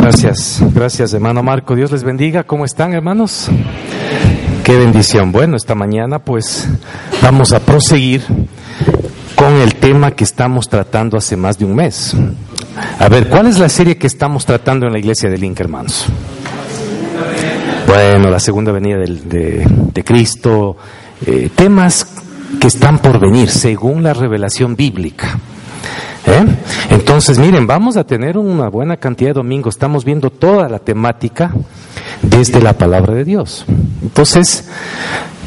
Gracias, gracias hermano Marco. Dios les bendiga. ¿Cómo están hermanos? Qué bendición. Bueno, esta mañana pues vamos a proseguir con el tema que estamos tratando hace más de un mes. A ver, ¿cuál es la serie que estamos tratando en la iglesia de Link, hermanos? Bueno, la segunda venida de, de, Cristo, eh, temas que están por venir según la revelación bíblica. ¿Eh? Entonces, miren, vamos a tener una buena cantidad de domingos. Estamos viendo toda la temática desde la palabra de Dios. Entonces,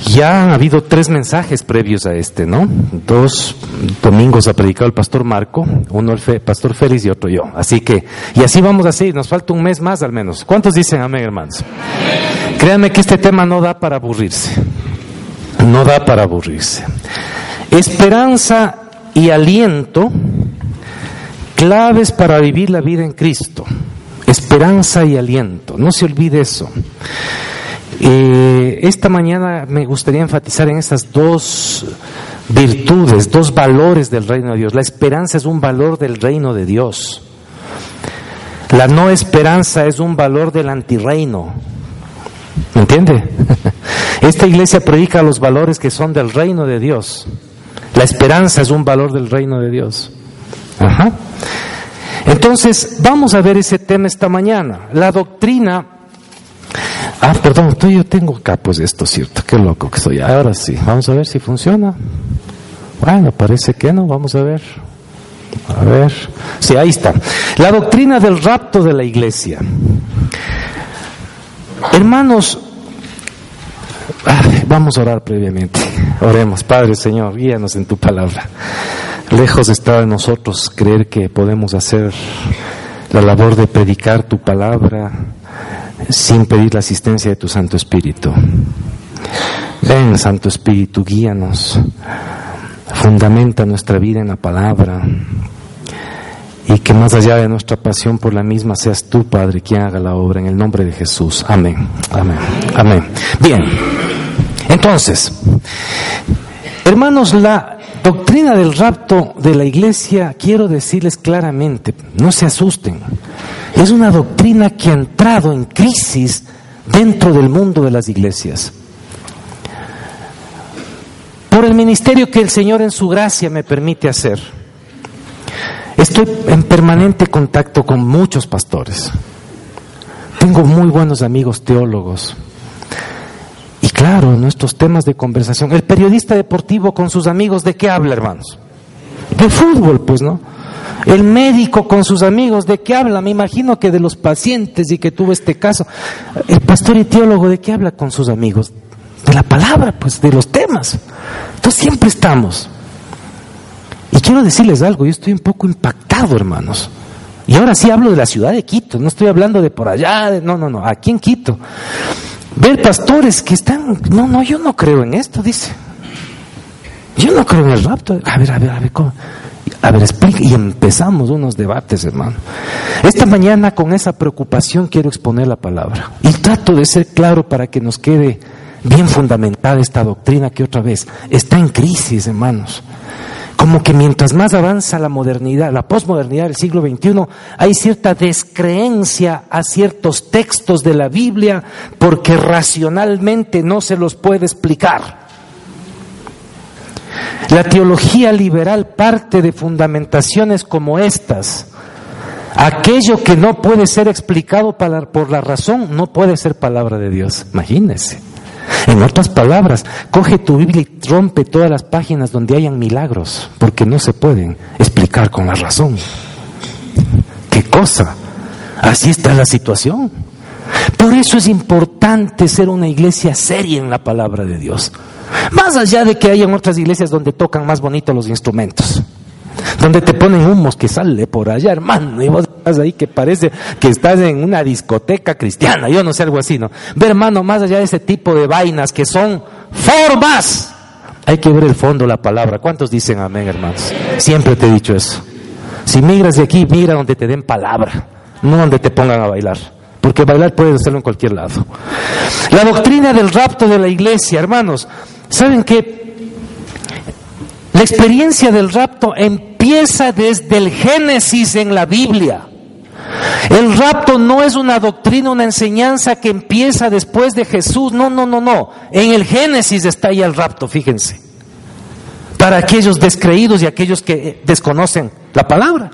ya han habido tres mensajes previos a este, ¿no? Dos domingos ha predicado el pastor Marco, uno el pastor Félix y otro yo. Así que, y así vamos a seguir, nos falta un mes más al menos. ¿Cuántos dicen amén, hermanos? Créanme que este tema no da para aburrirse. No da para aburrirse. Esperanza y aliento claves para vivir la vida en Cristo. Esperanza y aliento. No se olvide eso. Eh, esta mañana me gustaría enfatizar en estas dos virtudes, dos valores del reino de Dios. La esperanza es un valor del reino de Dios. La no esperanza es un valor del antirreino. ¿Me entiende? Esta iglesia predica los valores que son del reino de Dios. La esperanza es un valor del reino de Dios. Ajá. Entonces, vamos a ver ese tema esta mañana. La doctrina. Ah, perdón, tú yo tengo acá, pues esto, ¿cierto? Qué loco que soy. Ahora sí, vamos a ver si funciona. Bueno, parece que no, vamos a ver. A ver. Sí, ahí está. La doctrina del rapto de la iglesia. Hermanos, vamos a orar previamente. Oremos, Padre Señor, guíanos en tu palabra. Lejos está de nosotros creer que podemos hacer la labor de predicar tu palabra sin pedir la asistencia de tu Santo Espíritu. Ven, Santo Espíritu, guíanos, fundamenta nuestra vida en la palabra y que más allá de nuestra pasión por la misma seas tú, Padre, quien haga la obra en el nombre de Jesús. Amén. Amén. Amén. Bien. Entonces, hermanos, la Doctrina del rapto de la iglesia, quiero decirles claramente, no se asusten, es una doctrina que ha entrado en crisis dentro del mundo de las iglesias. Por el ministerio que el Señor en su gracia me permite hacer, estoy en permanente contacto con muchos pastores. Tengo muy buenos amigos teólogos, y claro, nuestros temas de conversación. El periodista deportivo con sus amigos, ¿de qué habla, hermanos? De fútbol, pues, ¿no? El médico con sus amigos, ¿de qué habla? Me imagino que de los pacientes y que tuvo este caso. El pastor y teólogo, ¿de qué habla con sus amigos? De la palabra, pues, de los temas. Entonces siempre estamos. Y quiero decirles algo, yo estoy un poco impactado, hermanos. Y ahora sí hablo de la ciudad de Quito, no estoy hablando de por allá, no, no, no, aquí en Quito ver pastores que están, no, no, yo no creo en esto, dice. Yo no creo en el rapto. A ver, a ver, a ver, ¿cómo? A ver, explica. Y empezamos unos debates, hermano. Esta mañana con esa preocupación quiero exponer la palabra. Y trato de ser claro para que nos quede bien fundamentada esta doctrina que otra vez está en crisis, hermanos como que mientras más avanza la modernidad, la posmodernidad del siglo XXI, hay cierta descreencia a ciertos textos de la Biblia porque racionalmente no se los puede explicar. La teología liberal parte de fundamentaciones como estas. Aquello que no puede ser explicado por la razón no puede ser palabra de Dios. Imagínense. En otras palabras, coge tu Biblia y rompe todas las páginas donde hayan milagros, porque no se pueden explicar con la razón. ¿Qué cosa? Así está la situación. Por eso es importante ser una iglesia seria en la palabra de Dios. Más allá de que hayan otras iglesias donde tocan más bonito los instrumentos donde te ponen humos que sale por allá, hermano, y estás ahí que parece que estás en una discoteca cristiana, yo no sé, algo así, ¿no? Ver, hermano, más allá de ese tipo de vainas que son formas, hay que ver el fondo, la palabra. ¿Cuántos dicen amén, hermanos? Siempre te he dicho eso. Si migras de aquí, mira donde te den palabra, no donde te pongan a bailar. Porque bailar puedes hacerlo en cualquier lado. La doctrina del rapto de la iglesia, hermanos, ¿saben qué? La experiencia del rapto empieza desde el Génesis en la Biblia. El rapto no es una doctrina, una enseñanza que empieza después de Jesús. No, no, no, no. En el Génesis está ahí el rapto, fíjense. Para aquellos descreídos y aquellos que desconocen la palabra.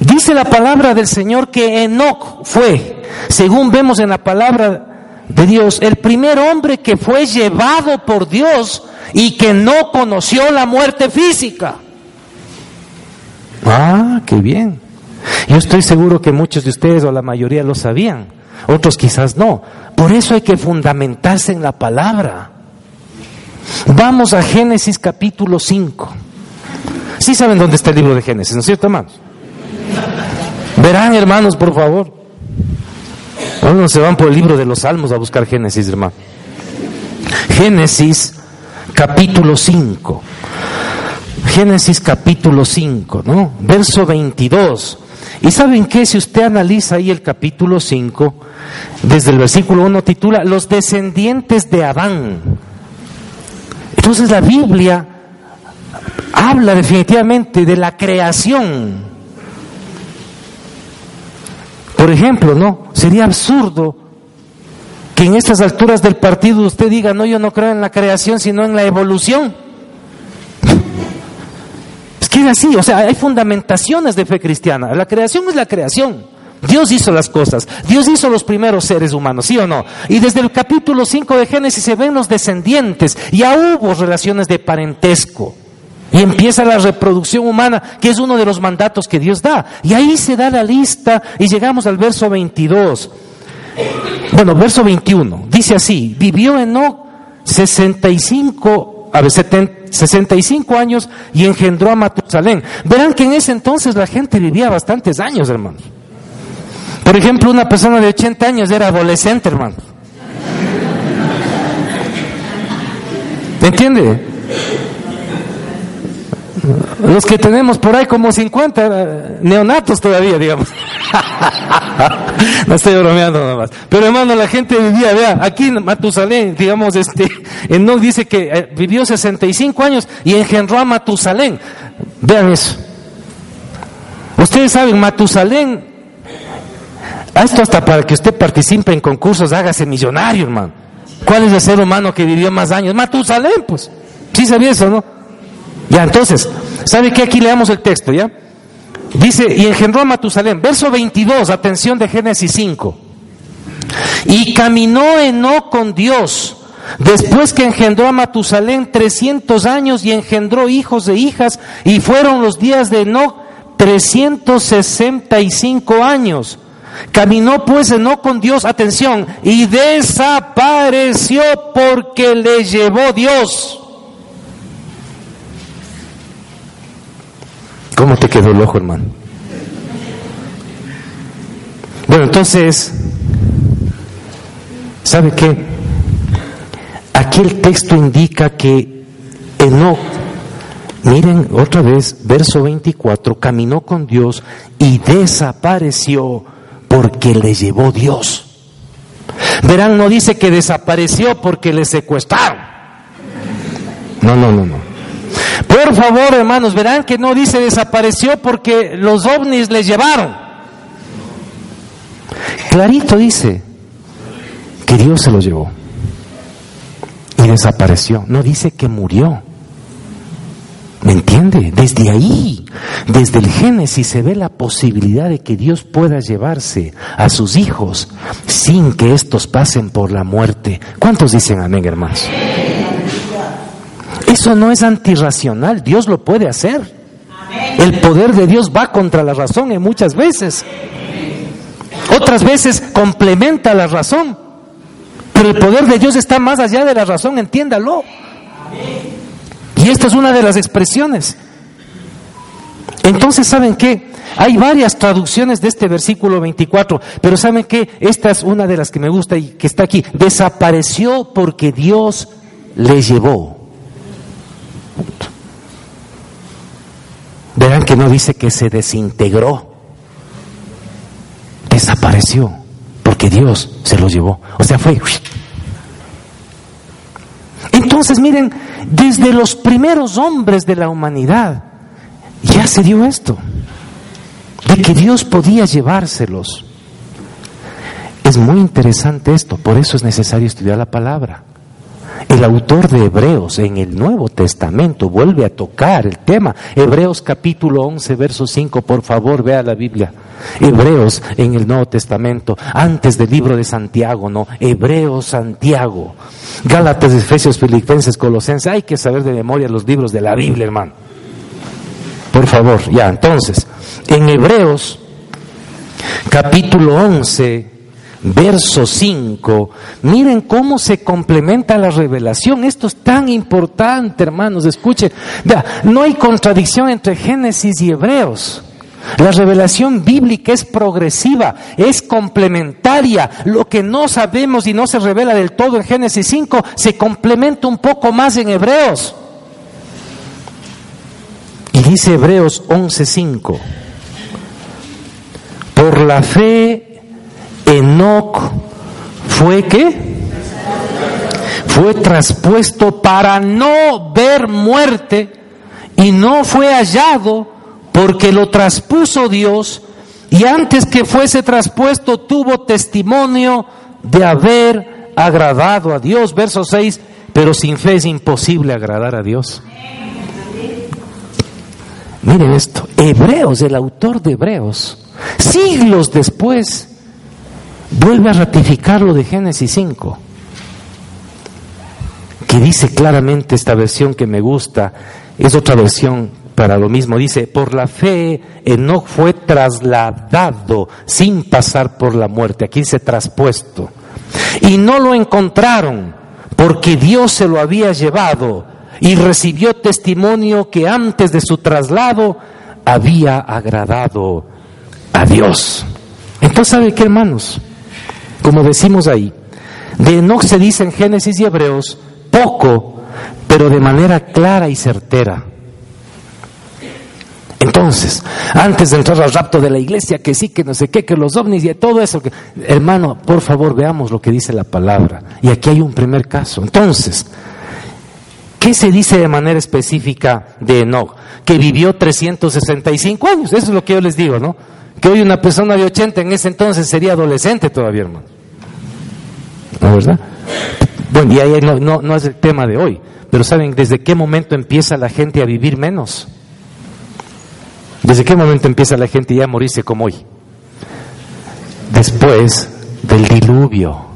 Dice la palabra del Señor que Enoch fue, según vemos en la palabra de Dios, el primer hombre que fue llevado por Dios y que no conoció la muerte física. Ah, qué bien. Yo estoy seguro que muchos de ustedes o la mayoría lo sabían, otros quizás no. Por eso hay que fundamentarse en la palabra. Vamos a Génesis capítulo 5. Sí saben dónde está el libro de Génesis, ¿no es cierto, hermanos? Verán, hermanos, por favor. no se van por el libro de los Salmos a buscar Génesis, hermano. Génesis capítulo 5. Génesis capítulo 5, ¿no? Verso 22. Y saben qué, si usted analiza ahí el capítulo 5, desde el versículo 1 titula Los descendientes de Adán. Entonces la Biblia habla definitivamente de la creación. Por ejemplo, ¿no? Sería absurdo que en estas alturas del partido usted diga, no, yo no creo en la creación, sino en la evolución. Es que es así, o sea, hay fundamentaciones de fe cristiana. La creación es la creación. Dios hizo las cosas, Dios hizo los primeros seres humanos, ¿sí o no? Y desde el capítulo 5 de Génesis se ven los descendientes, ya hubo relaciones de parentesco. Y empieza la reproducción humana, que es uno de los mandatos que Dios da. Y ahí se da la lista y llegamos al verso 22. Bueno, verso 21. Dice así, vivió Enoch 65, a ver, 65 años y engendró a Matusalén. Verán que en ese entonces la gente vivía bastantes años, hermanos. Por ejemplo, una persona de 80 años era adolescente, hermano. ¿Me entiende? Los que tenemos por ahí como 50 eh, neonatos todavía, digamos. no estoy bromeando nada más. Pero hermano, la gente vivía, vea, aquí en Matusalén, digamos, este, no dice que eh, vivió 65 años y engendró a Matusalén. Vean eso. Ustedes saben, Matusalén, esto hasta para que usted participe en concursos, hágase millonario, hermano. ¿Cuál es el ser humano que vivió más años? Matusalén, pues. Sí sabía eso, ¿no? Ya, entonces, ¿sabe qué? Aquí leamos el texto, ¿ya? Dice, y engendró a Matusalén, verso 22, atención de Génesis 5. Y caminó Enoch con Dios, después que engendró a Matusalén 300 años y engendró hijos e hijas, y fueron los días de Enoch 365 años. Caminó pues Enoch con Dios, atención, y desapareció porque le llevó Dios. ¿Cómo te quedó el ojo, hermano? Bueno, entonces, ¿sabe qué? Aquí el texto indica que Enoch, miren otra vez, verso 24, caminó con Dios y desapareció porque le llevó Dios. Verán, no dice que desapareció porque le secuestraron. No, no, no, no. Por favor, hermanos, verán que no dice desapareció porque los ovnis les llevaron. Clarito dice que Dios se lo llevó y desapareció. No dice que murió. ¿Me entiende? Desde ahí, desde el Génesis se ve la posibilidad de que Dios pueda llevarse a sus hijos sin que estos pasen por la muerte. ¿Cuántos dicen amén, hermanos? Eso no es antirracional, Dios lo puede hacer. El poder de Dios va contra la razón en muchas veces. Otras veces complementa la razón. Pero el poder de Dios está más allá de la razón, entiéndalo. Y esta es una de las expresiones. Entonces, ¿saben qué? Hay varias traducciones de este versículo 24, pero ¿saben qué? Esta es una de las que me gusta y que está aquí. Desapareció porque Dios le llevó. Verán que no dice que se desintegró, desapareció, porque Dios se lo llevó. O sea, fue... Entonces, miren, desde los primeros hombres de la humanidad ya se dio esto. de que Dios podía llevárselos. Es muy interesante esto, por eso es necesario estudiar la palabra. El autor de Hebreos en el Nuevo Testamento vuelve a tocar el tema. Hebreos capítulo 11, verso 5, por favor, vea la Biblia. Hebreos en el Nuevo Testamento, antes del libro de Santiago, ¿no? Hebreos, Santiago, Gálatas, Efesios, Filipenses, Colosenses. Hay que saber de memoria los libros de la Biblia, hermano. Por favor, ya, entonces, en Hebreos capítulo 11, verso 5, miren cómo se complementa la revelación. Esto es tan importante, hermanos. Escuchen, vea, no hay contradicción entre Génesis y Hebreos. La revelación bíblica es progresiva, es complementaria. Lo que no sabemos y no se revela del todo en Génesis 5 se complementa un poco más en Hebreos. Y dice Hebreos 11:5, por la fe Enoc fue que fue traspuesto para no ver muerte y no fue hallado porque lo traspuso Dios y antes que fuese traspuesto tuvo testimonio de haber agradado a Dios. Verso 6, pero sin fe es imposible agradar a Dios. Miren esto, Hebreos, el autor de Hebreos, siglos después, vuelve a ratificar lo de Génesis 5, que dice claramente esta versión que me gusta, es otra versión para lo mismo, dice, por la fe Enoch fue trasladado sin pasar por la muerte, aquí dice traspuesto, y no lo encontraron porque Dios se lo había llevado y recibió testimonio que antes de su traslado había agradado a Dios. Entonces, ¿sabe qué, hermanos? Como decimos ahí, de Enoch se dice en Génesis y Hebreos poco, pero de manera clara y certera. Entonces, antes de entrar al rapto de la iglesia, que sí, que no sé qué, que los ovnis y todo eso, hermano, por favor veamos lo que dice la palabra. Y aquí hay un primer caso. Entonces, ¿qué se dice de manera específica de Enoch? Que vivió 365 años, eso es lo que yo les digo, ¿no? Que hoy una persona de 80 en ese entonces sería adolescente todavía, hermano. ¿No verdad? Bueno, y ahí no, no, no es el tema de hoy, pero ¿saben desde qué momento empieza la gente a vivir menos? ¿Desde qué momento empieza la gente ya a morirse como hoy? Después del diluvio.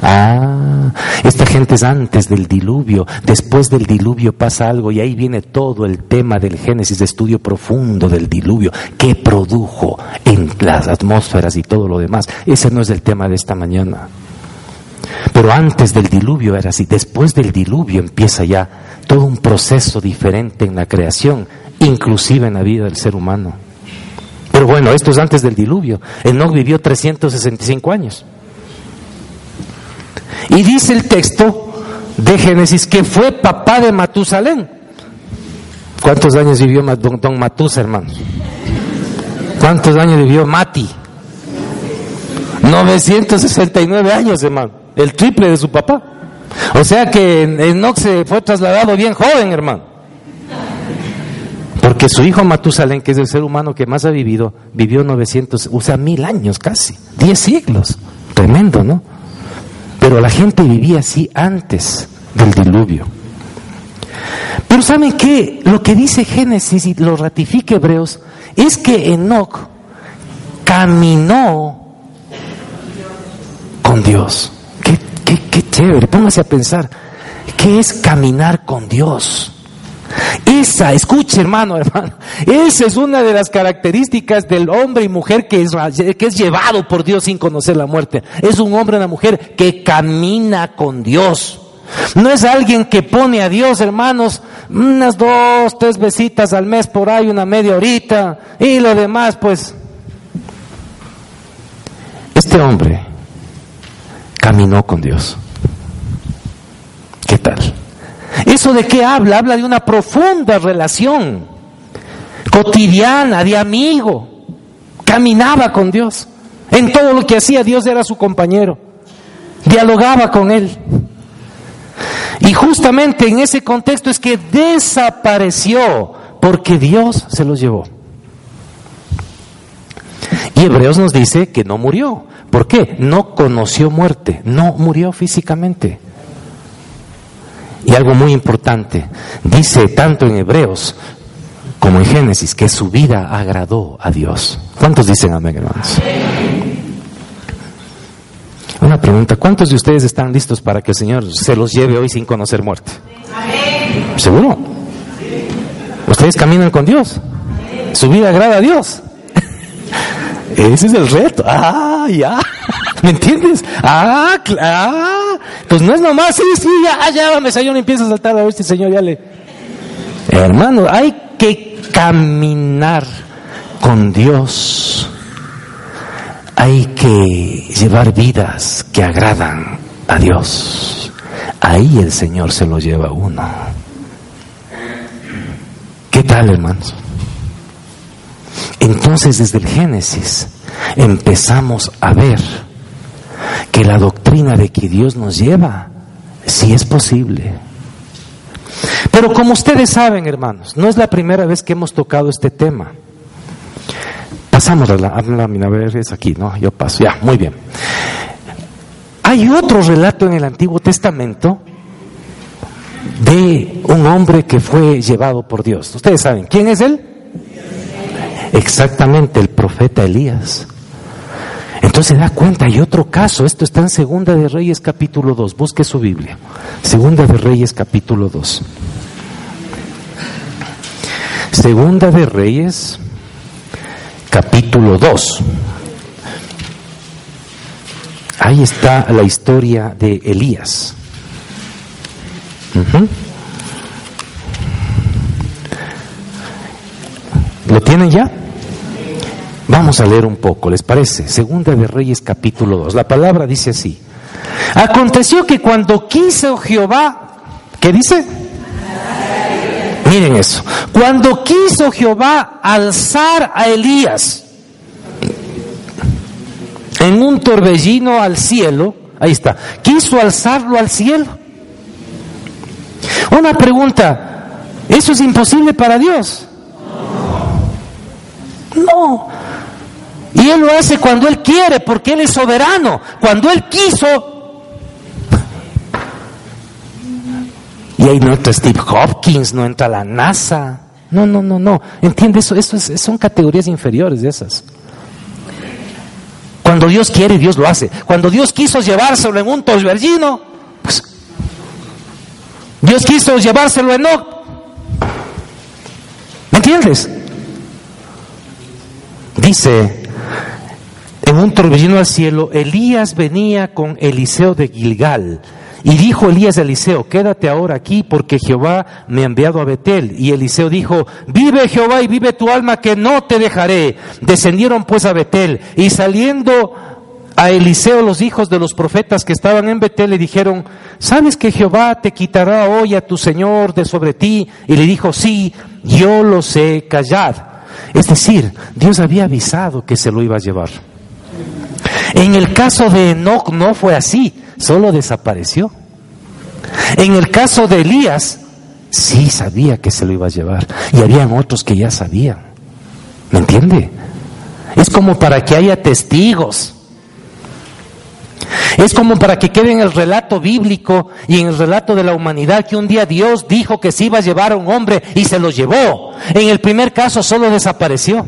Ah, esta gente es antes del diluvio, después del diluvio pasa algo y ahí viene todo el tema del Génesis, de estudio profundo del diluvio, que produjo en las atmósferas y todo lo demás. Ese no es el tema de esta mañana. Pero antes del diluvio era así, después del diluvio empieza ya todo un proceso diferente en la creación, inclusive en la vida del ser humano. Pero bueno, esto es antes del diluvio. Enoch vivió 365 años. Y dice el texto de Génesis que fue papá de Matusalén. ¿Cuántos años vivió don, Matusa, hermanos? ¿Cuántos años vivió Mati? 969 años, hermano. El triple de su papá. O sea que Enoch se fue trasladado bien joven, hermano. Porque su hijo Matusalén, que es el ser humano que más ha vivido, vivió 900, o sea, mil años casi, 10 siglos. Tremendo, ¿no? Pero la gente vivía así antes del diluvio. Pero ¿saben qué? Lo que dice Génesis y lo ratifica Hebreos es que Enoch caminó con Dios. Qué, chévere, póngase a pensar, ¿qué es caminar con Dios? Esa, escuche hermano, hermano, esa es una de las características del hombre y mujer que es, que es llevado por Dios sin conocer la muerte. Es un hombre y una mujer que camina con Dios. No es alguien que pone a Dios, hermanos, unas dos, tres besitas al mes por ahí, una media horita, y lo demás, pues. Este hombre caminó con Dios. ¿Qué tal? ¿Eso de qué habla? Habla de una profunda relación cotidiana, de amigo. Caminaba con Dios. En todo lo que hacía, Dios era su compañero. Dialogaba con él. Y justamente en ese contexto es que desapareció porque Dios se los llevó. Y Hebreos nos dice que no murió. ¿Por qué? No conoció muerte, no murió físicamente. Y algo muy importante, dice tanto en Hebreos como en Génesis que su vida agradó a Dios. ¿Cuántos dicen amén, hermanos? Una pregunta, ¿cuántos de ustedes están listos para que el Señor se los lleve hoy sin conocer muerte? ¿Seguro? ¿Ustedes caminan con Dios? ¿Su vida agrada a Dios? Ese es el reto. Ah, ya. ¿Me entiendes? Ah, claro. Pues no es nomás, sí, sí, ya, ya, me y empieza a saltar a ver Señor ya le... Hermano, hay que caminar con Dios hay que llevar vidas que agradan a Dios. Ahí el Señor se lo lleva a uno. ¿Qué tal, hermanos? Entonces, desde el Génesis empezamos a ver que la doctrina de que Dios nos lleva, sí es posible. Pero como ustedes saben, hermanos, no es la primera vez que hemos tocado este tema. Pasamos a la, a ver, es aquí, ¿no? Yo paso, ya, muy bien. Hay otro relato en el Antiguo Testamento de un hombre que fue llevado por Dios. Ustedes saben, ¿quién es él? Exactamente, el profeta Elías. Entonces da cuenta, hay otro caso, esto está en Segunda de Reyes capítulo 2, busque su Biblia. Segunda de Reyes capítulo 2. Segunda de Reyes capítulo 2. Ahí está la historia de Elías. ¿Lo tienen ya? Vamos a leer un poco, ¿les parece? Segunda de Reyes capítulo 2. La palabra dice así. Aconteció que cuando quiso Jehová, ¿qué dice? Miren eso. Cuando quiso Jehová alzar a Elías en un torbellino al cielo, ahí está, quiso alzarlo al cielo. Una pregunta, ¿eso es imposible para Dios? No. Y Él lo hace cuando Él quiere, porque Él es soberano. Cuando Él quiso, Y ahí no entra Steve Hopkins, no entra la NASA. No, no, no, no. ¿Entiendes? Eso, eso es, son categorías inferiores de esas. Cuando Dios quiere, Dios lo hace. Cuando Dios quiso llevárselo en un torbellino, pues Dios quiso llevárselo en no. ¿Me entiendes? Dice, en un torbellino al cielo, Elías venía con Eliseo de Gilgal y dijo Elías a Eliseo, quédate ahora aquí porque Jehová me ha enviado a Betel. Y Eliseo dijo, vive Jehová y vive tu alma que no te dejaré. Descendieron pues a Betel y saliendo a Eliseo los hijos de los profetas que estaban en Betel le dijeron, ¿sabes que Jehová te quitará hoy a tu Señor de sobre ti? Y le dijo, sí, yo lo sé, callad. Es decir, Dios había avisado que se lo iba a llevar. En el caso de Enoch no fue así solo desapareció. En el caso de Elías, sí sabía que se lo iba a llevar. Y habían otros que ya sabían. ¿Me entiende? Es como para que haya testigos. Es como para que quede en el relato bíblico y en el relato de la humanidad que un día Dios dijo que se iba a llevar a un hombre y se lo llevó. En el primer caso solo desapareció.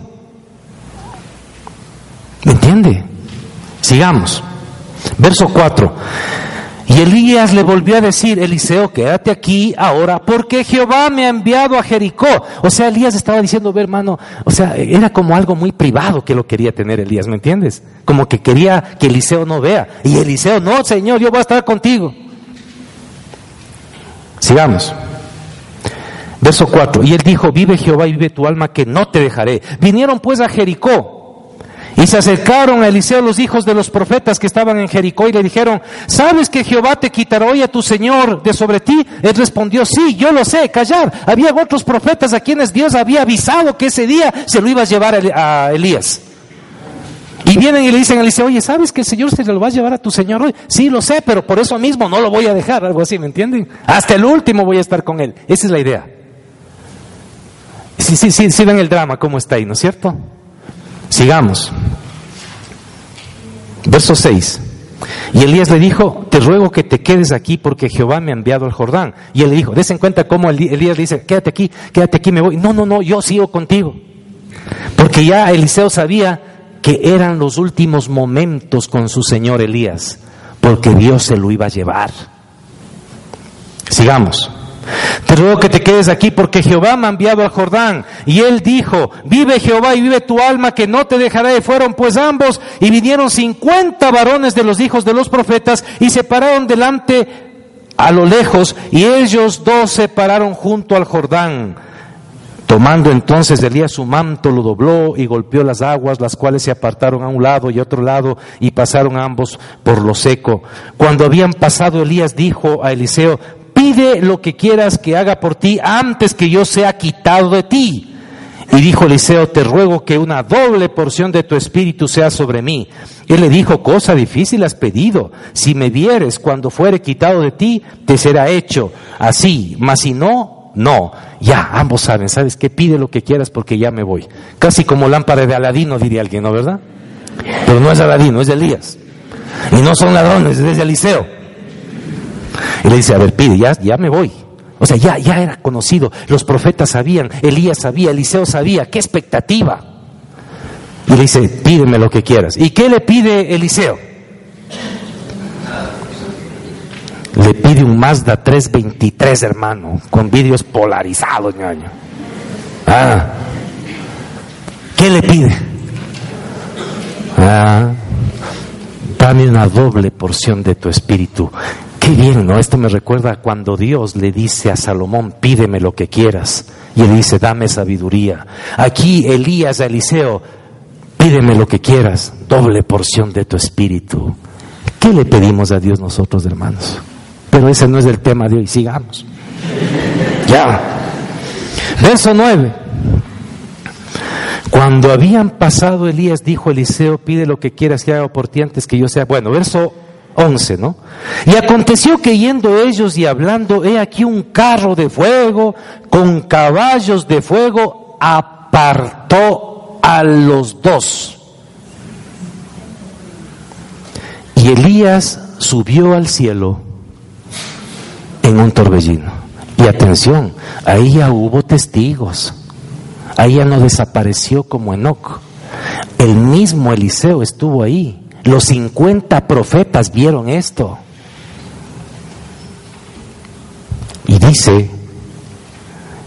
¿Me entiende? Sigamos. Verso 4. Y Elías le volvió a decir, Eliseo, quédate aquí ahora, porque Jehová me ha enviado a Jericó. O sea, Elías estaba diciendo, ve hermano, o sea, era como algo muy privado que lo quería tener Elías, ¿me entiendes? Como que quería que Eliseo no vea. Y Eliseo, no, Señor, yo voy a estar contigo. Sigamos. Verso 4. Y él dijo, vive Jehová y vive tu alma que no te dejaré. Vinieron pues a Jericó. Y se acercaron a Eliseo los hijos de los profetas que estaban en Jericó y le dijeron, ¿sabes que Jehová te quitará hoy a tu Señor de sobre ti? Él respondió, sí, yo lo sé, callar. Había otros profetas a quienes Dios había avisado que ese día se lo iba a llevar a Elías. Y vienen y le dicen a Eliseo, oye, ¿sabes que el Señor se lo va a llevar a tu Señor hoy? Sí, lo sé, pero por eso mismo no lo voy a dejar, algo así, ¿me entienden? Hasta el último voy a estar con él. Esa es la idea. Sí, sí, sí, sí ven el drama, cómo está ahí, ¿no es cierto? Sigamos. Verso 6. Y Elías le dijo, te ruego que te quedes aquí porque Jehová me ha enviado al Jordán. Y él le dijo, des en cuenta cómo Elías le dice, quédate aquí, quédate aquí, me voy. No, no, no, yo sigo contigo. Porque ya Eliseo sabía que eran los últimos momentos con su señor Elías, porque Dios se lo iba a llevar. Sigamos. Te ruego que te quedes aquí porque Jehová me ha enviado al Jordán. Y él dijo, vive Jehová y vive tu alma que no te dejará. Y fueron pues ambos y vinieron cincuenta varones de los hijos de los profetas y se pararon delante a lo lejos y ellos dos se pararon junto al Jordán. Tomando entonces Elías su manto, lo dobló y golpeó las aguas, las cuales se apartaron a un lado y otro lado y pasaron ambos por lo seco. Cuando habían pasado, Elías dijo a Eliseo, pide lo que quieras que haga por ti antes que yo sea quitado de ti. Y dijo Eliseo, te ruego que una doble porción de tu espíritu sea sobre mí. Él le dijo, cosa difícil has pedido. Si me vieres cuando fuere quitado de ti, te será hecho así. Mas si no, no, ya, ambos saben, ¿sabes qué? Pide lo que quieras porque ya me voy. Casi como lámpara de Aladino, diría alguien, ¿no, verdad? Pero no es Aladino, es Elías. Y no son ladrones, es Eliseo. Y le dice, a ver, pide, ya, ya me voy. O sea, ya, ya era conocido. Los profetas sabían, Elías sabía, Eliseo sabía. ¡Qué expectativa! Y le dice, pídeme lo que quieras. ¿Y qué le pide Eliseo? le pide un Mazda 323, hermano, con vídeos polarizados, ñaño. Ah, ¿qué le pide? Ah, dame una doble porción de tu espíritu. Bien, ¿no? Esto me recuerda cuando Dios le dice a Salomón, pídeme lo que quieras. Y él dice, dame sabiduría. Aquí Elías a Eliseo, pídeme lo que quieras, doble porción de tu espíritu. ¿Qué le pedimos a Dios nosotros, hermanos? Pero ese no es el tema de hoy, sigamos. Ya. Verso 9. Cuando habían pasado Elías, dijo Eliseo, pide lo que quieras que haga por ti antes que yo sea. Bueno, verso 11, ¿no? Y aconteció que yendo ellos y hablando, he aquí un carro de fuego con caballos de fuego apartó a los dos. Y Elías subió al cielo en un torbellino. Y atención, ahí ya hubo testigos. Ahí ya no desapareció como Enoch. El mismo Eliseo estuvo ahí. Los 50 profetas vieron esto. Y dice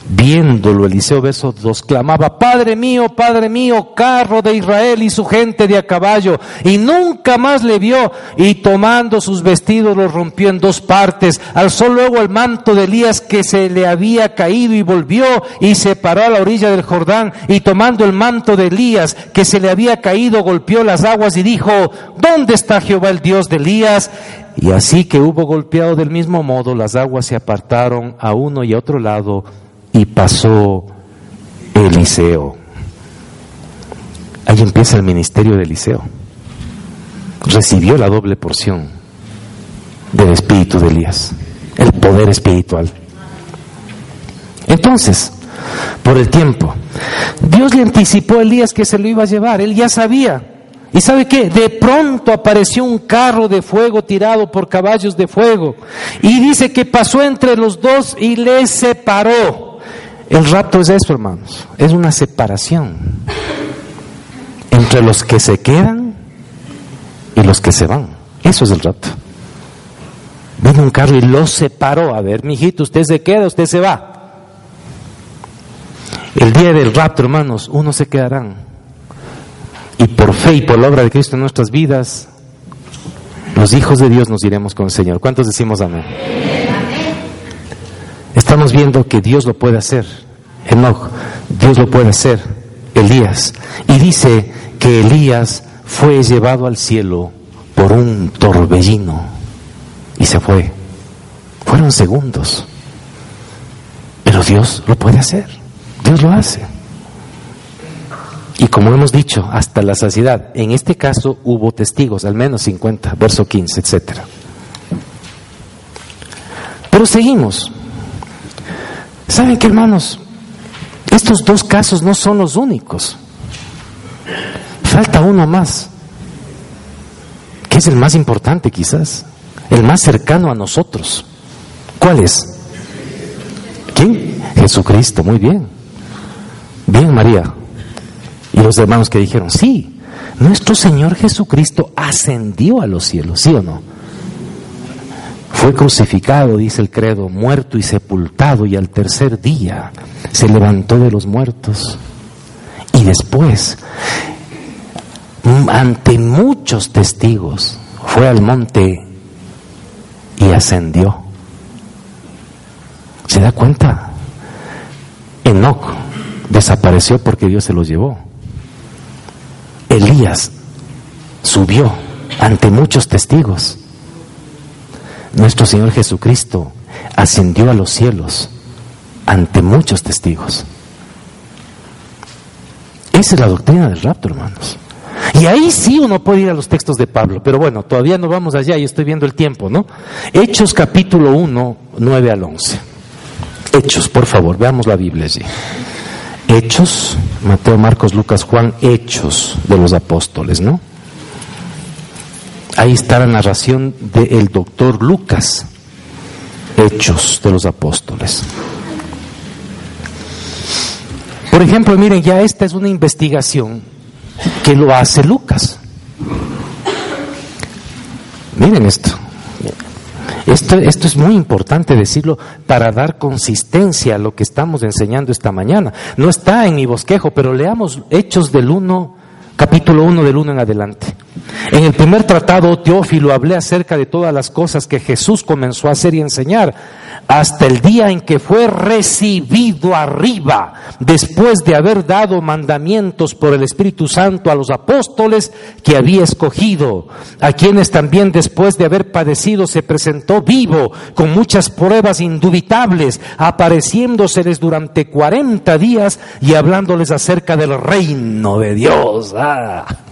Viéndolo, Eliseo verso 2 clamaba, Padre mío, Padre mío, carro de Israel y su gente de a caballo. Y nunca más le vio. Y tomando sus vestidos los rompió en dos partes. Alzó luego el manto de Elías que se le había caído y volvió y se paró a la orilla del Jordán. Y tomando el manto de Elías que se le había caído, golpeó las aguas y dijo, ¿dónde está Jehová el Dios de Elías? Y así que hubo golpeado del mismo modo, las aguas se apartaron a uno y a otro lado y pasó Eliseo. Ahí empieza el ministerio de Eliseo. Recibió la doble porción del espíritu de Elías, el poder espiritual. Entonces, por el tiempo, Dios le anticipó a Elías que se lo iba a llevar, él ya sabía. ¿Y sabe qué? De pronto apareció un carro de fuego tirado por caballos de fuego. Y dice que pasó entre los dos y les separó. El rapto es eso, hermanos. Es una separación entre los que se quedan y los que se van. Eso es el rapto. Vino un carro y los separó. A ver, mijito, usted se queda, usted se va. El día del rapto, hermanos, unos se quedarán. Y por fe y por la obra de Cristo en nuestras vidas, los hijos de Dios nos iremos con el Señor. ¿Cuántos decimos amén? Estamos viendo que Dios lo puede hacer. Enoch, Dios lo puede hacer. Elías. Y dice que Elías fue llevado al cielo por un torbellino y se fue. Fueron segundos. Pero Dios lo puede hacer. Dios lo hace. Y como hemos dicho, hasta la saciedad. En este caso hubo testigos, al menos 50, verso 15, etc. Pero seguimos. ¿Saben qué, hermanos? Estos dos casos no son los únicos. Falta uno más. que es el más importante quizás, el más cercano a nosotros. ¿Cuál es? ¿Quién? Jesucristo, muy bien. Bien, María. Y los hermanos que dijeron, sí, nuestro Señor Jesucristo ascendió a los cielos, ¿sí o no? Fue crucificado, dice el credo, muerto y sepultado, y al tercer día se levantó de los muertos. Y después, ante muchos testigos, fue al monte y ascendió. ¿Se da cuenta? Enoch desapareció porque Dios se los llevó. Elías subió ante muchos testigos. Nuestro Señor Jesucristo ascendió a los cielos ante muchos testigos. Esa es la doctrina del rapto, hermanos. Y ahí sí uno puede ir a los textos de Pablo, pero bueno, todavía no vamos allá y estoy viendo el tiempo, ¿no? Hechos capítulo 1, 9 al 11. Hechos, por favor, veamos la Biblia allí. Hechos, Mateo, Marcos, Lucas, Juan, Hechos de los apóstoles, ¿no? Ahí está la narración del doctor Lucas, Hechos de los apóstoles. Por ejemplo, miren, ya esta es una investigación que lo hace Lucas. Miren esto. Esto, esto es muy importante decirlo para dar consistencia a lo que estamos enseñando esta mañana. No está en mi bosquejo, pero leamos Hechos del 1, capítulo 1 del 1 en adelante. En el primer tratado, Teófilo, hablé acerca de todas las cosas que Jesús comenzó a hacer y enseñar hasta el día en que fue recibido arriba, después de haber dado mandamientos por el Espíritu Santo a los apóstoles que había escogido, a quienes también después de haber padecido se presentó vivo, con muchas pruebas indubitables, apareciéndoseles durante cuarenta días y hablándoles acerca del reino de Dios.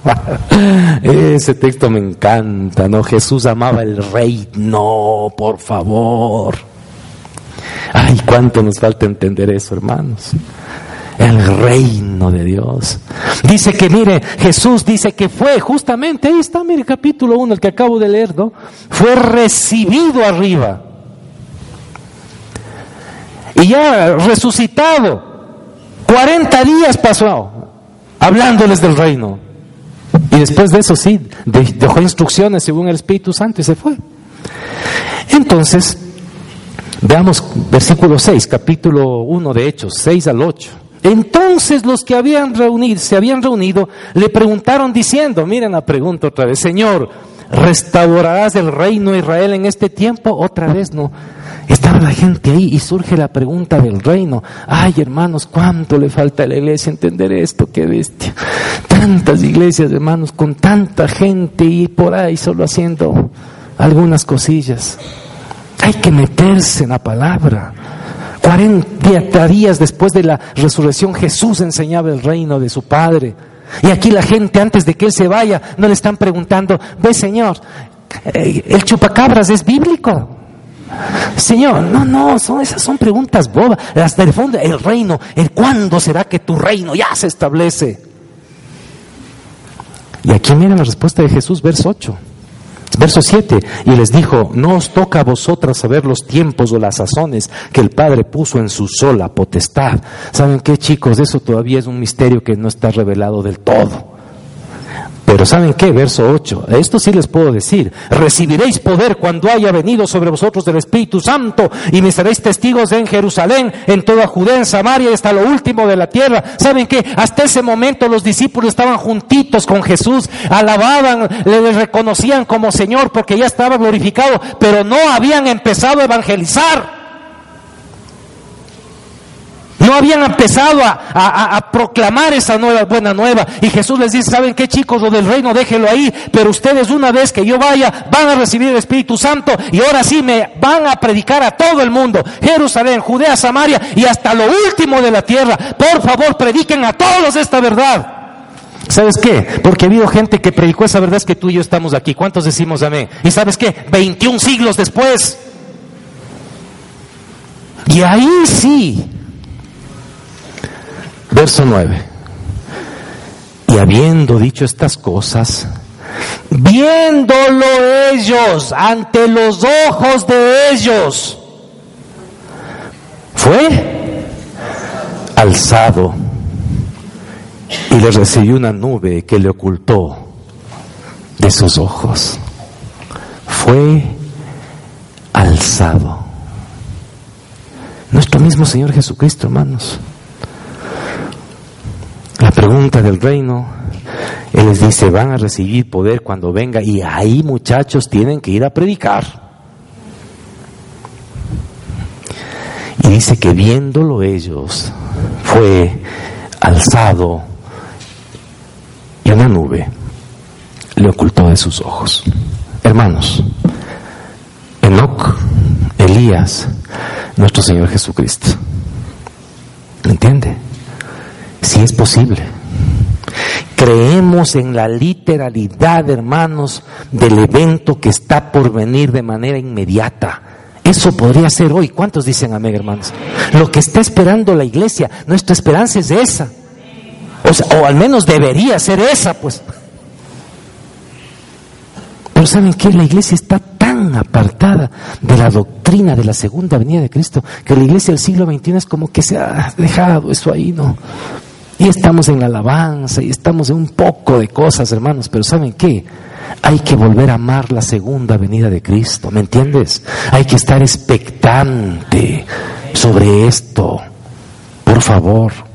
Ah, ese texto me encanta, ¿no? Jesús amaba el reino, por favor. Ay, cuánto nos falta entender eso, hermanos. El reino de Dios. Dice que, mire, Jesús dice que fue, justamente, ahí está, mire, capítulo 1, el que acabo de leer, ¿no? Fue recibido arriba. Y ya resucitado. 40 días pasó hablándoles del reino. Y después de eso sí, dejó instrucciones según el Espíritu Santo y se fue. Entonces, Veamos versículo 6, capítulo 1 de Hechos, 6 al 8. Entonces los que habían reunido, se habían reunido, le preguntaron diciendo, miren la pregunta otra vez, Señor, ¿restaurarás el reino de Israel en este tiempo? Otra vez no. Estaba la gente ahí y surge la pregunta del reino. Ay, hermanos, ¿cuánto le falta a la iglesia entender esto? Qué bestia. Tantas iglesias, hermanos, con tanta gente y por ahí solo haciendo algunas cosillas. Hay que meterse en la palabra. 40 días después de la resurrección Jesús enseñaba el reino de su Padre. Y aquí la gente antes de que Él se vaya no le están preguntando, ve Señor, eh, el chupacabras es bíblico. Señor, no, no, son, esas son preguntas bobas. Las del fondo, el reino, el cuándo será que tu reino ya se establece. Y aquí miren la respuesta de Jesús, verso 8. Verso 7, y les dijo, no os toca a vosotras saber los tiempos o las sazones que el Padre puso en su sola potestad. ¿Saben qué chicos? Eso todavía es un misterio que no está revelado del todo. Pero ¿saben qué? Verso 8. Esto sí les puedo decir. Recibiréis poder cuando haya venido sobre vosotros el Espíritu Santo y me seréis testigos en Jerusalén, en toda Judea, en Samaria y hasta lo último de la tierra. ¿Saben qué? Hasta ese momento los discípulos estaban juntitos con Jesús, alababan, le reconocían como Señor porque ya estaba glorificado, pero no habían empezado a evangelizar. No habían empezado a, proclamar esa nueva buena nueva. Y Jesús les dice, ¿saben qué chicos? Lo del reino déjelo ahí. Pero ustedes una vez que yo vaya van a recibir el Espíritu Santo y ahora sí me van a predicar a todo el mundo. Jerusalén, Judea, Samaria y hasta lo último de la tierra. Por favor, prediquen a todos esta verdad. ¿Sabes qué? Porque ha habido gente que predicó esa verdad es que tú y yo estamos aquí. ¿Cuántos decimos amén? ¿Y sabes qué? 21 siglos después. Y ahí sí, Verso 9. Y habiendo dicho estas cosas, viéndolo ellos ante los ojos de ellos, fue alzado y le recibió una nube que le ocultó de sus ojos. Fue alzado. Nuestro mismo Señor Jesucristo, hermanos. La pregunta del reino, Él les dice, van a recibir poder cuando venga y ahí muchachos tienen que ir a predicar. Y dice que viéndolo ellos, fue alzado y una nube le ocultó de sus ojos. Hermanos, Enoch, Elías, nuestro Señor Jesucristo. ¿Entiende? Si es posible. Creemos en la literalidad, hermanos, del evento que está por venir de manera inmediata. Eso podría ser hoy. ¿Cuántos dicen amén, hermanos? Lo que está esperando la iglesia, nuestra esperanza es esa. O, o al menos debería ser esa, pues. Pero ¿saben qué? La iglesia está tan apartada de la doctrina de la segunda venida de Cristo que la iglesia del siglo XXI es como que se ha dejado eso ahí, ¿no? Y estamos en la alabanza y estamos en un poco de cosas, hermanos, pero ¿saben qué? Hay que volver a amar la segunda venida de Cristo, ¿me entiendes? Hay que estar expectante sobre esto, por favor.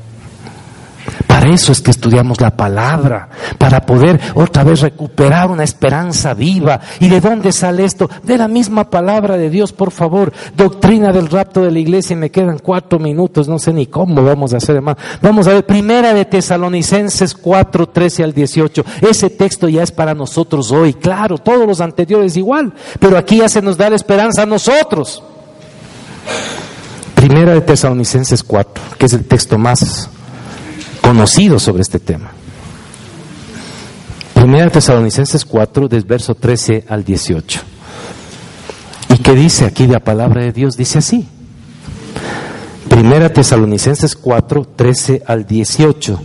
Para eso es que estudiamos la palabra, para poder otra vez recuperar una esperanza viva. ¿Y de dónde sale esto? De la misma palabra de Dios, por favor. Doctrina del rapto de la iglesia, me quedan cuatro minutos, no sé ni cómo vamos a hacer, hermano. Vamos a ver, primera de Tesalonicenses 4, 13 al 18. Ese texto ya es para nosotros hoy, claro, todos los anteriores igual, pero aquí ya se nos da la esperanza a nosotros. Primera de Tesalonicenses 4, que es el texto más conocido sobre este tema. Primera Tesalonicenses 4, del verso 13 al 18. ¿Y qué dice aquí la palabra de Dios? Dice así. Primera Tesalonicenses 4, 13 al 18.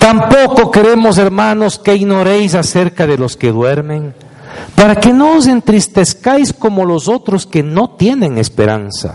Tampoco queremos, hermanos, que ignoréis acerca de los que duermen, para que no os entristezcáis como los otros que no tienen esperanza.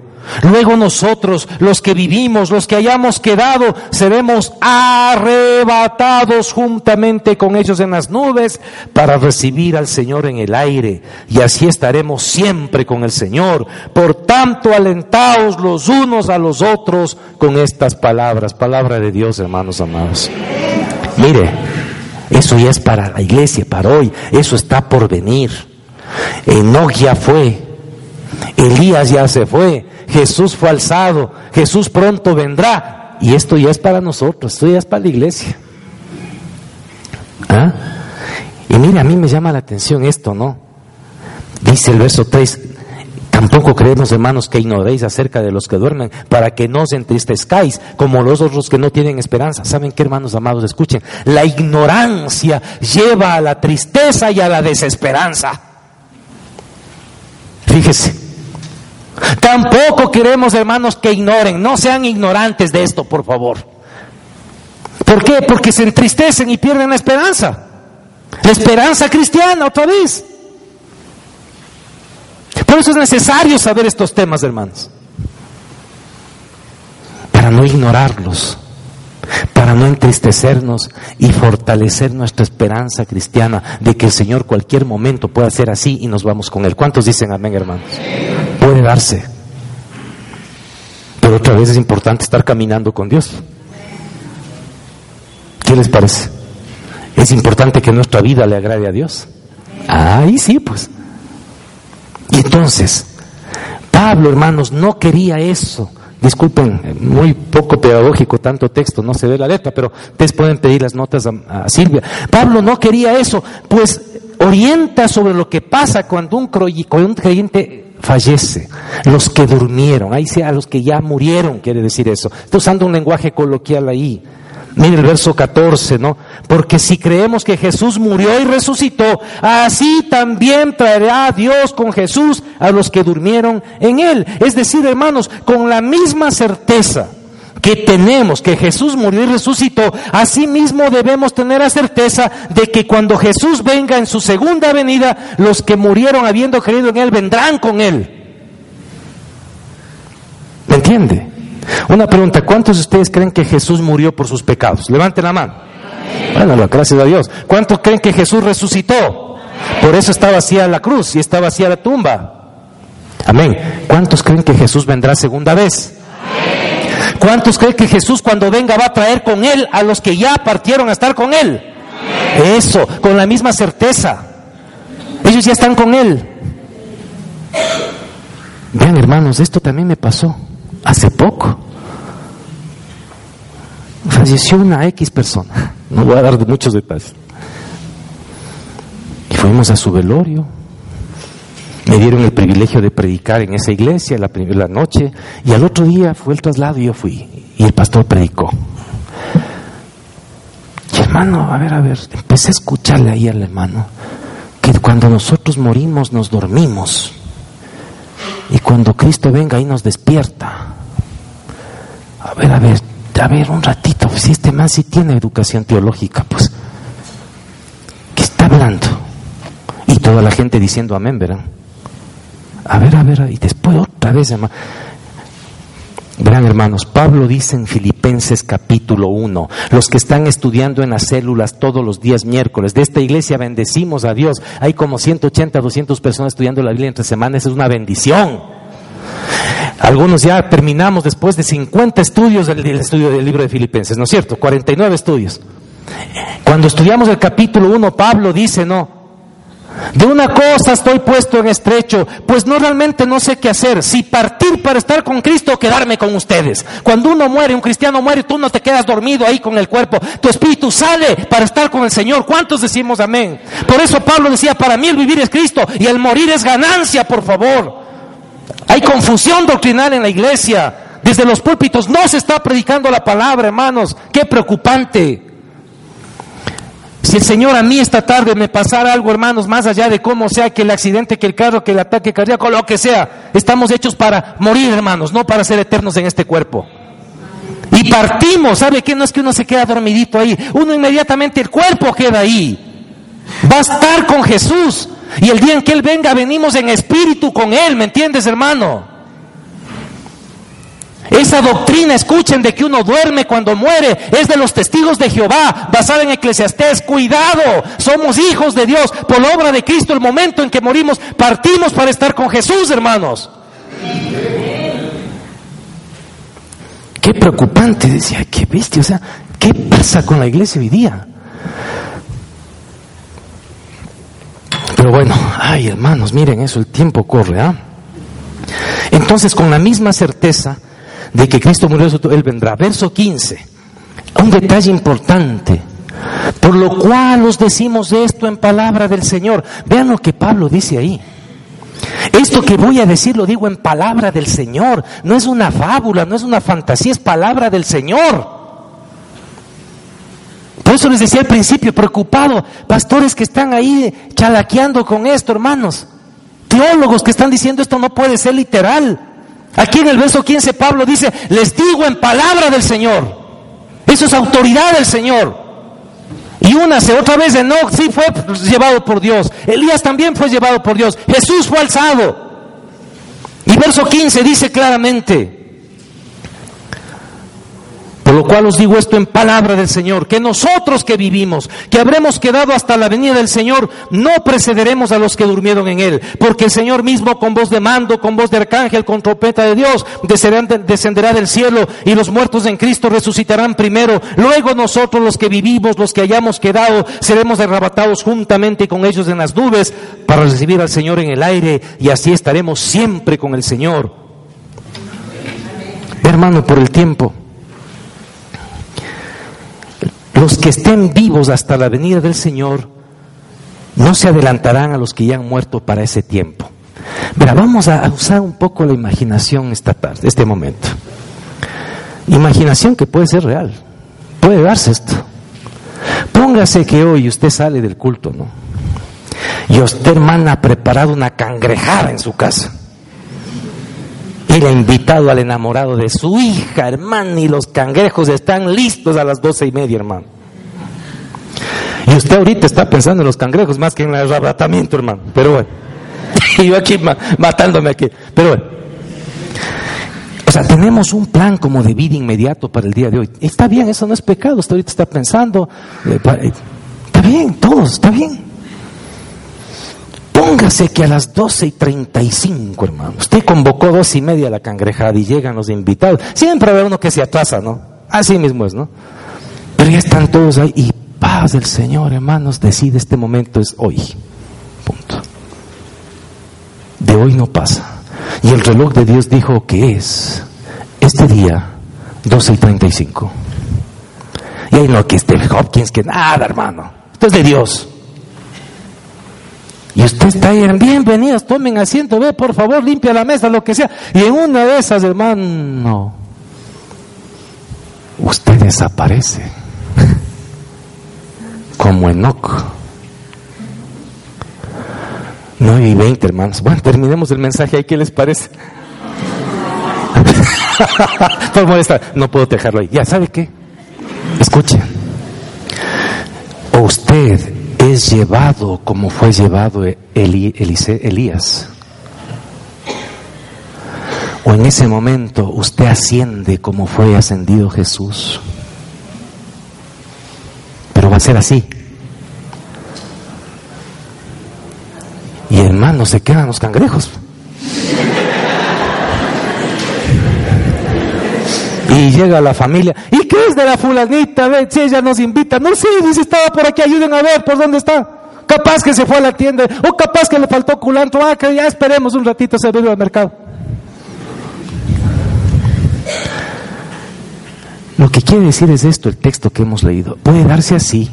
Luego nosotros, los que vivimos, los que hayamos quedado, seremos arrebatados juntamente con ellos en las nubes para recibir al Señor en el aire. Y así estaremos siempre con el Señor. Por tanto, alentaos los unos a los otros con estas palabras. Palabra de Dios, hermanos amados. Mire, eso ya es para la iglesia, para hoy. Eso está por venir. Enoch fue. Elías ya se fue. Jesús fue alzado, Jesús pronto vendrá. Y esto ya es para nosotros, esto ya es para la iglesia. ¿Ah? Y mire, a mí me llama la atención esto, ¿no? Dice el verso 3, tampoco creemos, hermanos, que ignoréis acerca de los que duermen, para que no os entristezcáis como los otros que no tienen esperanza. ¿Saben qué, hermanos amados? Escuchen, la ignorancia lleva a la tristeza y a la desesperanza. Fíjese, Tampoco queremos, hermanos, que ignoren, no sean ignorantes de esto, por favor. ¿Por qué? Porque se entristecen y pierden la esperanza. La esperanza cristiana, otra vez. Por eso es necesario saber estos temas, hermanos. Para no ignorarlos, para no entristecernos y fortalecer nuestra esperanza cristiana de que el Señor cualquier momento pueda ser así y nos vamos con Él. ¿Cuántos dicen amén, hermanos? Puede darse. Pero otra vez es importante estar caminando con Dios. ¿Qué les parece? Es importante que nuestra vida le agrade a Dios. Ahí sí, pues. Y entonces, Pablo, hermanos, no quería eso Disculpen, muy poco pedagógico tanto texto, no se ve la letra, pero ustedes pueden pedir las notas a, Silvia. Pablo no quería eso, pues orienta sobre lo que pasa cuando un creyente fallece, los que durmieron, ahí sea los que ya murieron, quiere decir eso. Estoy usando un lenguaje coloquial ahí. Mire el verso 14, ¿no? Porque si creemos que Jesús murió y resucitó, así también traerá Dios con Jesús a los que durmieron en él. Es decir, hermanos, con la misma certeza que tenemos que Jesús murió y resucitó, así mismo debemos tener la certeza de que cuando Jesús venga en su segunda venida, los que murieron habiendo creído en Él vendrán con Él. ¿Me entiende? Una pregunta, ¿cuántos de ustedes creen que Jesús murió por sus pecados? Levanten la mano. Bueno, gracias a Dios. ¿Cuántos creen que Jesús resucitó? Por eso está vacía la cruz y está vacía la tumba. Amén. ¿Cuántos creen que Jesús vendrá segunda vez? ¿Cuántos creen que Jesús cuando venga va a traer con él a los que ya partieron a estar con él? Eso, con la misma certeza. Ellos ya están con él. Vean hermanos, esto también me pasó hace poco. Falleció una X persona, no voy a dar muchos detalles. Y fuimos a su velorio. Me dieron el privilegio de predicar en esa iglesia la, primera noche y al otro día fue el traslado y yo fui y el pastor predicó. Y hermano, a ver, a ver, empecé a escucharle ahí al hermano que cuando nosotros morimos nos dormimos y cuando Cristo venga ahí nos despierta. A ver, a ver, a ver, un ratito, si este man sí tiene educación teológica, pues, ¿qué está hablando? Y toda la gente diciendo amén, verán. A ver, a ver, y después otra vez, hermano. Verán, hermanos, Pablo dice en Filipenses capítulo 1, los que están estudiando en las células todos los días miércoles, de esta iglesia bendecimos a Dios. Hay como 180, 200 personas estudiando la Biblia entre semanas, es una bendición. Algunos ya terminamos después de 50 estudios del, estudio del libro de Filipenses, ¿no es cierto? 49 estudios. Cuando estudiamos el capítulo 1, Pablo dice, no, de una cosa estoy puesto en estrecho, pues no realmente no sé qué hacer, si partir para estar con Cristo o quedarme con ustedes. Cuando uno muere, un cristiano muere, tú no te quedas dormido ahí con el cuerpo, tu espíritu sale para estar con el Señor. ¿Cuántos decimos amén? Por eso Pablo decía, para mí el vivir es Cristo y el morir es ganancia, por favor. Hay confusión doctrinal en la iglesia. Desde los púlpitos no se está predicando la palabra, hermanos. Qué preocupante. Si el Señor a mí esta tarde me pasara algo, hermanos, más allá de cómo sea que el accidente, que el carro, que el ataque cardíaco, lo que sea, estamos hechos para morir, hermanos, no para ser eternos en este cuerpo. Y partimos, ¿sabe qué? No es que uno se queda dormidito ahí, uno inmediatamente el cuerpo queda ahí. Va a estar con Jesús. Y el día en que Él venga, venimos en espíritu con Él, ¿me entiendes, hermano? Esa doctrina, escuchen, de que uno duerme cuando muere, es de los testigos de Jehová, basada en Eclesiastés. Cuidado, somos hijos de Dios por la obra de Cristo. El momento en que morimos, partimos para estar con Jesús, hermanos. Qué preocupante, decía, qué bestia, o sea, ¿qué pasa con la iglesia hoy día? Pero bueno, ay hermanos, miren eso, el tiempo corre, ¿ah? Entonces, con la misma certeza, de que Cristo murió, Él vendrá. Verso 15, un detalle importante. Por lo cual os decimos esto en palabra del Señor. Vean lo que Pablo dice ahí. Esto que voy a decir lo digo en palabra del Señor. No es una fábula, no es una fantasía, es palabra del Señor. Por eso les decía al principio, preocupado, pastores que están ahí chalaqueando con esto, hermanos. Teólogos que están diciendo esto no puede ser literal. Aquí en el verso 15 Pablo dice, les digo en palabra del Señor. Eso es autoridad del Señor. Y una se otra vez no, sí fue llevado por Dios. Elías también fue llevado por Dios. Jesús fue alzado. Y verso 15 dice claramente, por lo cual os digo esto en palabra del Señor, que nosotros que vivimos, que habremos quedado hasta la venida del Señor, no precederemos a los que durmieron en Él, porque el Señor mismo con voz de mando, con voz de arcángel, con trompeta de Dios, descenderá del cielo y los muertos en Cristo resucitarán primero. Luego nosotros los que vivimos, los que hayamos quedado, seremos arrebatados juntamente con ellos en las nubes para recibir al Señor en el aire y así estaremos siempre con el Señor. Hermano, por el tiempo, los que estén vivos hasta la venida del Señor no se adelantarán a los que ya han muerto para ese tiempo. Verá, vamos a usar un poco la imaginación esta tarde, este momento. Imaginación que puede ser real. Puede darse esto. Póngase que hoy usted sale del culto, ¿no? Y usted, hermana, ha preparado una cangrejada en su casa. Le ha invitado al enamorado de su hija, hermano, y los cangrejos están listos a las doce y media, hermano. Y usted ahorita está pensando en los cangrejos más que en el arrebatamiento, hermano. Pero bueno. Y yo aquí matándome aquí. Pero bueno. O sea, tenemos un plan como de vida inmediato para el día de hoy. Está bien, eso no es pecado. Usted ahorita está pensando. Eh, eh, está bien, todos, está bien. Póngase que a las doce y treinta y cinco, hermano. Usted convocó dos y media a la cangrejada y llegan los invitados. Siempre habrá uno que se atrasa, ¿no? Así mismo es, ¿no? Pero ya están todos ahí. Y paz del Señor, hermanos, decide este momento es hoy. Punto. De hoy no pasa. Y el reloj de Dios dijo que es este día 12 y 35. Y ahí no que esté Hopkins, que nada, hermano. Esto es de Dios. Y usted está ahí, bienvenidos, tomen asiento, ve, por favor, limpia la mesa, lo que sea. Y en una de esas, hermano, usted desaparece. Como Enoch. 9 y 20, hermanos. Bueno, terminemos el mensaje ahí, ¿qué les parece? Por no puedo dejarlo ahí. Ya, ¿sabe qué? Escuche. Usted es llevado como fue llevado Elías. O en ese momento usted asciende como fue ascendido Jesús. Pero va a ser así. Y hermano, se quedan los cangrejos. Y llega la familia. ¿Y qué es de la fulanita? Ve, si ella nos invita. No sé, si estaba por aquí, ayuden a ver por dónde está. Capaz que se fue a la tienda. O capaz que le faltó culanto. Ah, que ya esperemos un ratito a servir al mercado. Lo que quiere decir es esto, el texto que hemos leído. Puede darse así.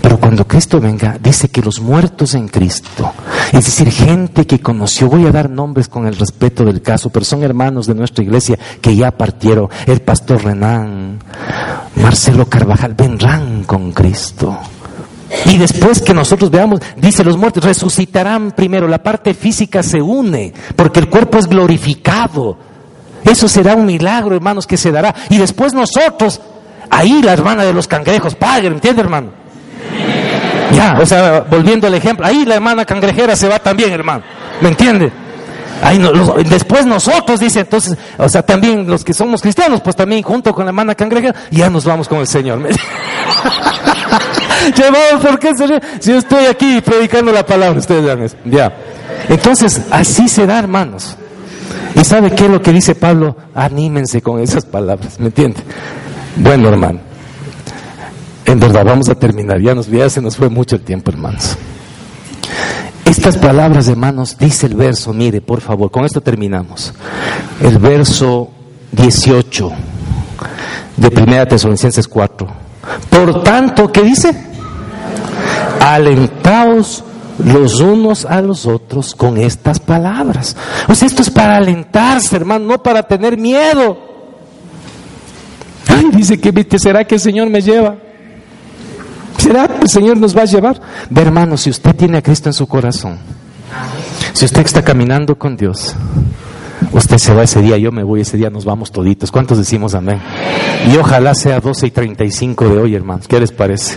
Pero cuando Cristo venga, dice que los muertos en Cristo, es decir, gente que conoció, voy a dar nombres con el respeto del caso, pero son hermanos de nuestra iglesia que ya partieron, el pastor Renán, Marcelo Carvajal, vendrán con Cristo. Y después que nosotros veamos, dice los muertos, resucitarán primero, la parte física se une, porque el cuerpo es glorificado. Eso será un milagro, hermanos, que se dará. Y después nosotros, ahí la hermana de los cangrejos, padre, ¿entiende, hermano? Ya, o sea, volviendo al ejemplo, ahí la hermana cangrejera se va también, hermano. ¿Me entiende? Ahí después nosotros, dice, entonces, o sea, también los que somos cristianos, pues también junto con la hermana cangrejera, ya nos vamos con el Señor. Llevado, ¿por qué Si yo estoy aquí predicando la palabra, ustedes vean Ya. Entonces, así se da, hermanos. ¿Y sabe qué es lo que dice Pablo? Anímense con esas palabras, ¿me entiende? Bueno, hermano. En verdad, vamos a terminar. Ya, nos, ya se nos fue mucho el tiempo, hermanos. Estas palabras, hermanos, dice el verso, mire, por favor, con esto terminamos. El verso 18 de Primera Tesalonicenses 4. Por tanto, ¿qué dice? Alentaos los unos a los otros con estas palabras. O sea, esto es para alentarse, hermano, no para tener miedo. Ay, dice que será que el Señor me lleva. ¿Será que el Señor nos va a llevar? Ve, hermano, si usted tiene a Cristo en su corazón, si usted está caminando con Dios, usted se va ese día, yo me voy ese día, nos vamos toditos. ¿Cuántos decimos amén? Y ojalá sea 12 y 35 de hoy, hermanos. ¿Qué les parece?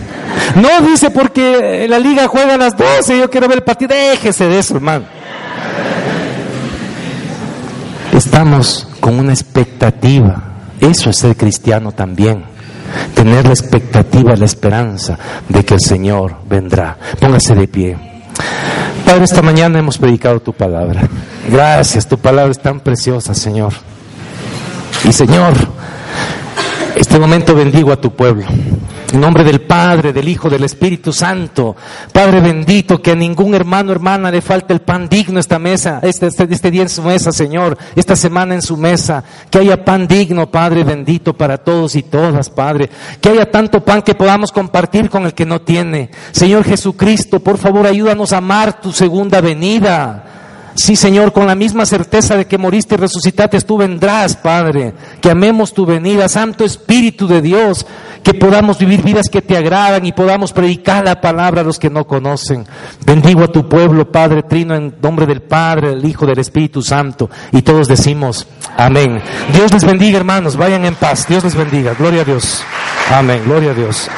No dice porque la liga juega a las 12, yo quiero ver el partido. Déjese de eso, hermano. Estamos con una expectativa. Eso es ser cristiano también tener la expectativa, la esperanza de que el Señor vendrá. Póngase de pie. Padre, esta mañana hemos predicado tu palabra. Gracias, tu palabra es tan preciosa, Señor. Y Señor, este momento bendigo a tu pueblo. En nombre del Padre, del Hijo, del Espíritu Santo. Padre bendito, que a ningún hermano, hermana le falte el pan digno esta mesa, este, este, este, día en su mesa, Señor, esta semana en su mesa. Que haya pan digno, Padre bendito, para todos y todas, Padre. Que haya tanto pan que podamos compartir con el que no tiene. Señor Jesucristo, por favor, ayúdanos a amar tu segunda venida. Sí, Señor, con la misma certeza de que moriste y resucitaste, tú vendrás, Padre. Que amemos tu venida, Santo Espíritu de Dios. Que podamos vivir vidas que te agradan y podamos predicar la palabra a los que no conocen. Bendigo a tu pueblo, Padre Trino, en nombre del Padre, del Hijo, del Espíritu Santo. Y todos decimos, amén. Dios les bendiga, hermanos. Vayan en paz. Dios les bendiga. Gloria a Dios. Amén. Gloria a Dios.